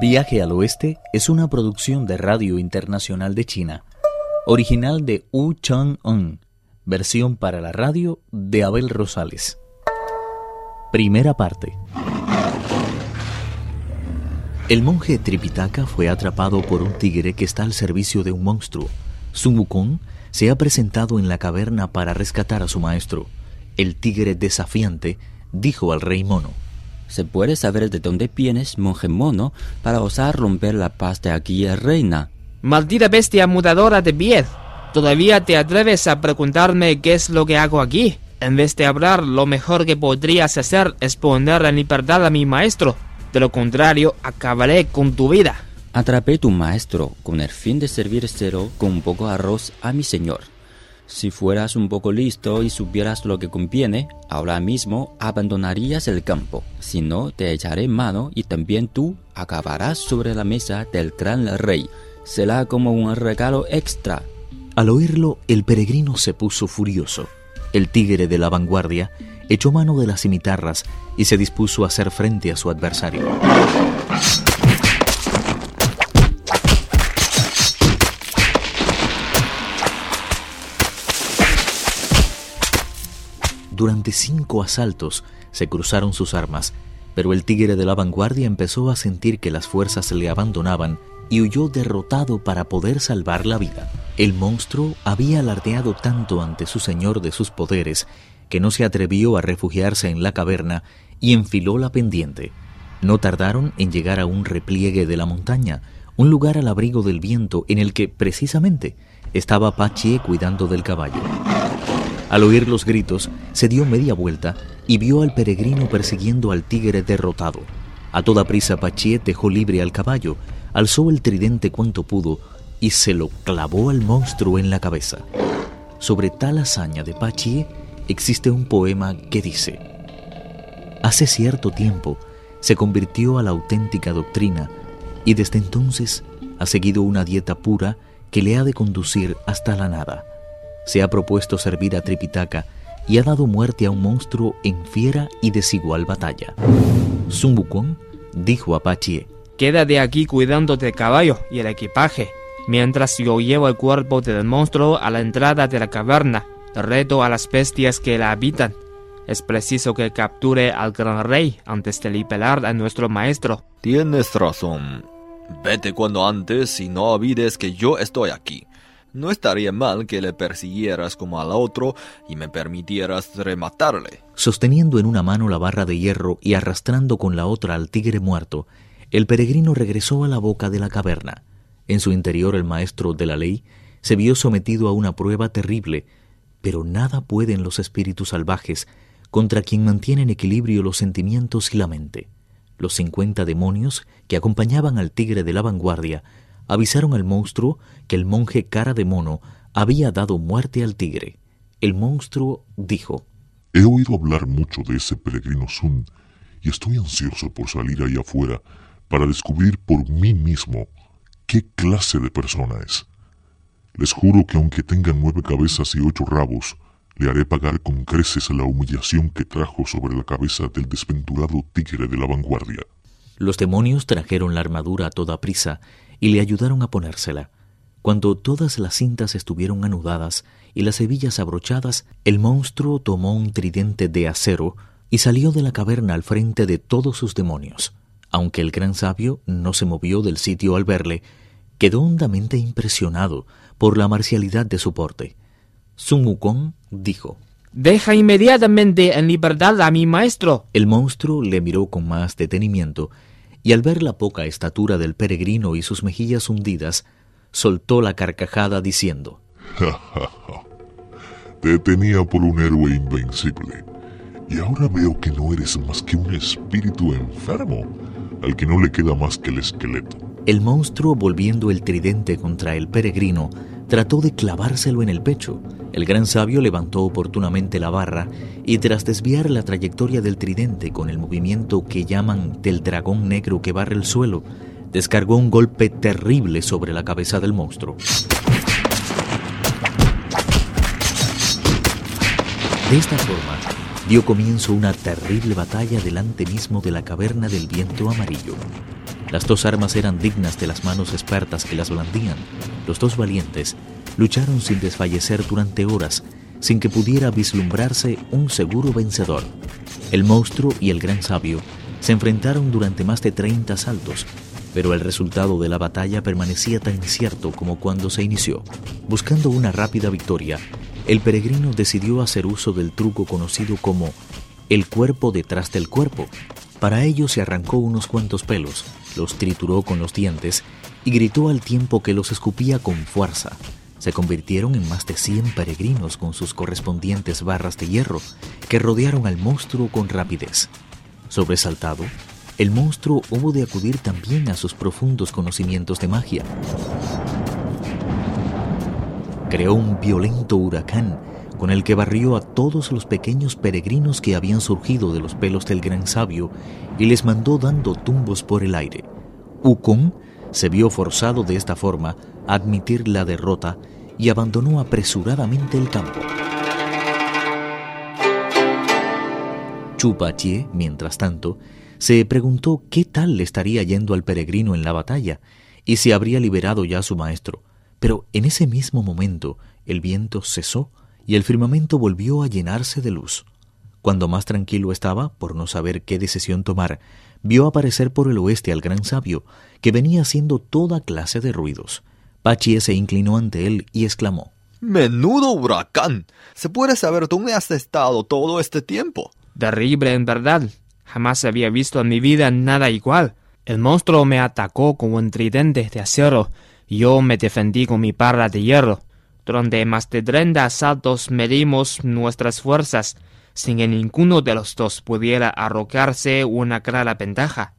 Viaje al Oeste es una producción de Radio Internacional de China, original de Wu Chang-un, versión para la radio de Abel Rosales. Primera parte. El monje Tripitaka fue atrapado por un tigre que está al servicio de un monstruo. Sun Wukong se ha presentado en la caverna para rescatar a su maestro. El tigre desafiante dijo al rey mono. ¿Se puede saber de dónde vienes, monje mono, para osar romper la paz de aquí, reina? Maldita bestia mudadora de piel. ¿Todavía te atreves a preguntarme qué es lo que hago aquí? En vez de hablar, lo mejor que podrías hacer es poner en libertad a mi maestro. De lo contrario, acabaré con tu vida. Atrapé tu maestro con el fin de servírselo con un poco de arroz a mi señor. Si fueras un poco listo y supieras lo que conviene, ahora mismo abandonarías el campo. Si no, te echaré mano y también tú acabarás sobre la mesa del gran rey. Será como un regalo extra. Al oírlo, el peregrino se puso furioso. El tigre de la vanguardia echó mano de las cimitarras y se dispuso a hacer frente a su adversario. Durante cinco asaltos se cruzaron sus armas, pero el tigre de la vanguardia empezó a sentir que las fuerzas le abandonaban y huyó derrotado para poder salvar la vida. El monstruo había alardeado tanto ante su señor de sus poderes que no se atrevió a refugiarse en la caverna y enfiló la pendiente. No tardaron en llegar a un repliegue de la montaña, un lugar al abrigo del viento en el que, precisamente, estaba Pachie cuidando del caballo. Al oír los gritos, se dio media vuelta y vio al peregrino persiguiendo al tigre derrotado. A toda prisa Pachie dejó libre al caballo, alzó el tridente cuanto pudo y se lo clavó al monstruo en la cabeza. Sobre tal hazaña de Pachie existe un poema que dice, Hace cierto tiempo se convirtió a la auténtica doctrina y desde entonces ha seguido una dieta pura que le ha de conducir hasta la nada se ha propuesto servir a Tripitaka y ha dado muerte a un monstruo en fiera y desigual batalla. Sun Wukong dijo a Pachie, Quédate aquí cuidando del caballo y el equipaje, mientras yo llevo el cuerpo del monstruo a la entrada de la caverna. Reto a las bestias que la habitan. Es preciso que capture al gran rey antes de liberar a nuestro maestro. Tienes razón. Vete cuando antes y no olvides que yo estoy aquí. No estaría mal que le persiguieras como al otro y me permitieras rematarle. Sosteniendo en una mano la barra de hierro y arrastrando con la otra al tigre muerto, el peregrino regresó a la boca de la caverna. En su interior el maestro de la ley se vio sometido a una prueba terrible, pero nada pueden los espíritus salvajes contra quien mantiene en equilibrio los sentimientos y la mente. Los cincuenta demonios que acompañaban al tigre de la vanguardia avisaron al monstruo que el monje cara de mono había dado muerte al tigre. El monstruo dijo, He oído hablar mucho de ese peregrino Sun y estoy ansioso por salir ahí afuera para descubrir por mí mismo qué clase de persona es. Les juro que aunque tenga nueve cabezas y ocho rabos, le haré pagar con creces la humillación que trajo sobre la cabeza del desventurado tigre de la vanguardia. Los demonios trajeron la armadura a toda prisa y le ayudaron a ponérsela. Cuando todas las cintas estuvieron anudadas y las hebillas abrochadas, el monstruo tomó un tridente de acero y salió de la caverna al frente de todos sus demonios. Aunque el gran sabio no se movió del sitio al verle, quedó hondamente impresionado por la marcialidad de su porte. Sun Wukong dijo, Deja inmediatamente en libertad a mi maestro. El monstruo le miró con más detenimiento y al ver la poca estatura del peregrino y sus mejillas hundidas, soltó la carcajada diciendo, Te tenía por un héroe invencible, y ahora veo que no eres más que un espíritu enfermo, al que no le queda más que el esqueleto. El monstruo, volviendo el tridente contra el peregrino, trató de clavárselo en el pecho. El gran sabio levantó oportunamente la barra y tras desviar la trayectoria del tridente con el movimiento que llaman del dragón negro que barre el suelo, descargó un golpe terrible sobre la cabeza del monstruo. De esta forma, dio comienzo una terrible batalla delante mismo de la caverna del viento amarillo. Las dos armas eran dignas de las manos expertas que las blandían. Los dos valientes lucharon sin desfallecer durante horas, sin que pudiera vislumbrarse un seguro vencedor. El monstruo y el gran sabio se enfrentaron durante más de 30 saltos, pero el resultado de la batalla permanecía tan incierto como cuando se inició. Buscando una rápida victoria, el peregrino decidió hacer uso del truco conocido como el cuerpo detrás del cuerpo. Para ello se arrancó unos cuantos pelos, los trituró con los dientes y gritó al tiempo que los escupía con fuerza. Se convirtieron en más de 100 peregrinos con sus correspondientes barras de hierro que rodearon al monstruo con rapidez. Sobresaltado, el monstruo hubo de acudir también a sus profundos conocimientos de magia. Creó un violento huracán con el que barrió a todos los pequeños peregrinos que habían surgido de los pelos del gran sabio y les mandó dando tumbos por el aire. Ukon se vio forzado de esta forma a admitir la derrota y abandonó apresuradamente el campo. Chupachie, mientras tanto, se preguntó qué tal le estaría yendo al peregrino en la batalla y si habría liberado ya a su maestro. Pero en ese mismo momento el viento cesó y el firmamento volvió a llenarse de luz. Cuando más tranquilo estaba, por no saber qué decisión tomar, vio aparecer por el oeste al gran sabio, que venía haciendo toda clase de ruidos. Pachie se inclinó ante él y exclamó Menudo huracán. ¿Se puede saber dónde has estado todo este tiempo? Terrible en verdad. Jamás había visto en mi vida nada igual. El monstruo me atacó con un tridente de acero y yo me defendí con mi parra de hierro. Durante más de treinta asaltos medimos nuestras fuerzas, sin que ninguno de los dos pudiera arrojarse una clara ventaja.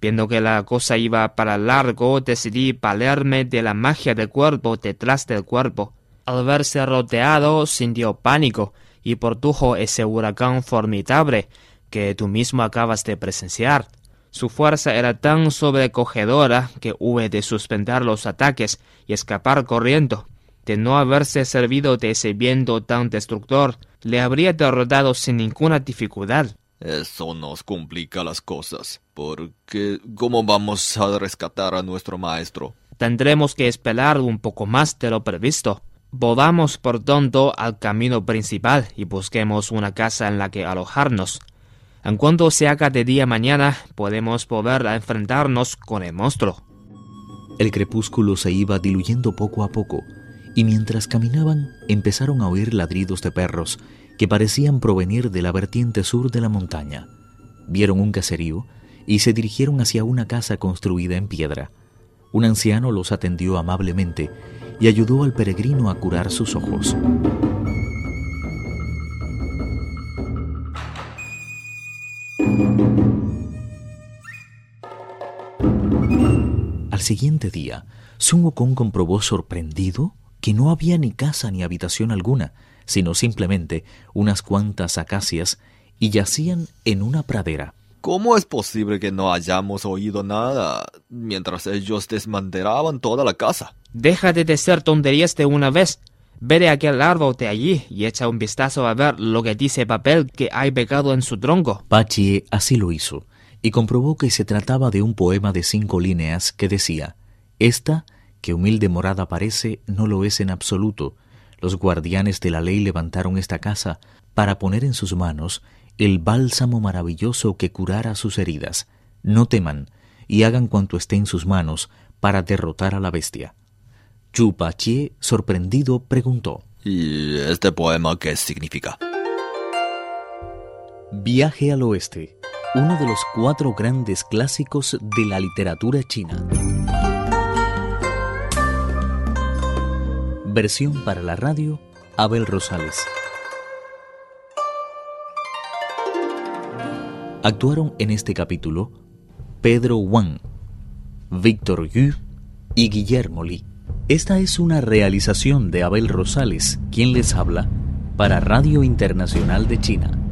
Viendo que la cosa iba para largo, decidí valerme de la magia del cuerpo detrás del cuerpo. Al verse rodeado, sintió pánico y produjo ese huracán formidable que tú mismo acabas de presenciar. Su fuerza era tan sobrecogedora que hube de suspender los ataques y escapar corriendo. De no haberse servido de ese viento tan destructor, le habría derrotado sin ninguna dificultad. Eso nos complica las cosas, porque ¿cómo vamos a rescatar a nuestro maestro? Tendremos que esperar un poco más de lo previsto. Volvamos por tanto al camino principal y busquemos una casa en la que alojarnos. En cuanto se haga de día mañana, podemos volver a enfrentarnos con el monstruo. El crepúsculo se iba diluyendo poco a poco, y mientras caminaban empezaron a oír ladridos de perros que parecían provenir de la vertiente sur de la montaña. Vieron un caserío y se dirigieron hacia una casa construida en piedra. Un anciano los atendió amablemente y ayudó al peregrino a curar sus ojos. Al siguiente día, Sun Wukong comprobó sorprendido que no había ni casa ni habitación alguna, sino simplemente unas cuantas acacias y yacían en una pradera. ¿Cómo es posible que no hayamos oído nada mientras ellos desmantelaban toda la casa? Déjate de ser tonterías de una vez. Ve aquel árbol de allí y echa un vistazo a ver lo que dice el papel que hay pegado en su tronco. Pachie así lo hizo y comprobó que se trataba de un poema de cinco líneas que decía, Esta, que humilde morada parece, no lo es en absoluto. Los guardianes de la ley levantaron esta casa para poner en sus manos el bálsamo maravilloso que curara sus heridas. No teman y hagan cuanto esté en sus manos para derrotar a la bestia. Chupachie, sorprendido, preguntó, ¿Y este poema qué significa? Viaje al oeste uno de los cuatro grandes clásicos de la literatura china. Versión para la radio, Abel Rosales. Actuaron en este capítulo Pedro Wang, Víctor Yu y Guillermo Li. Esta es una realización de Abel Rosales, quien les habla, para Radio Internacional de China.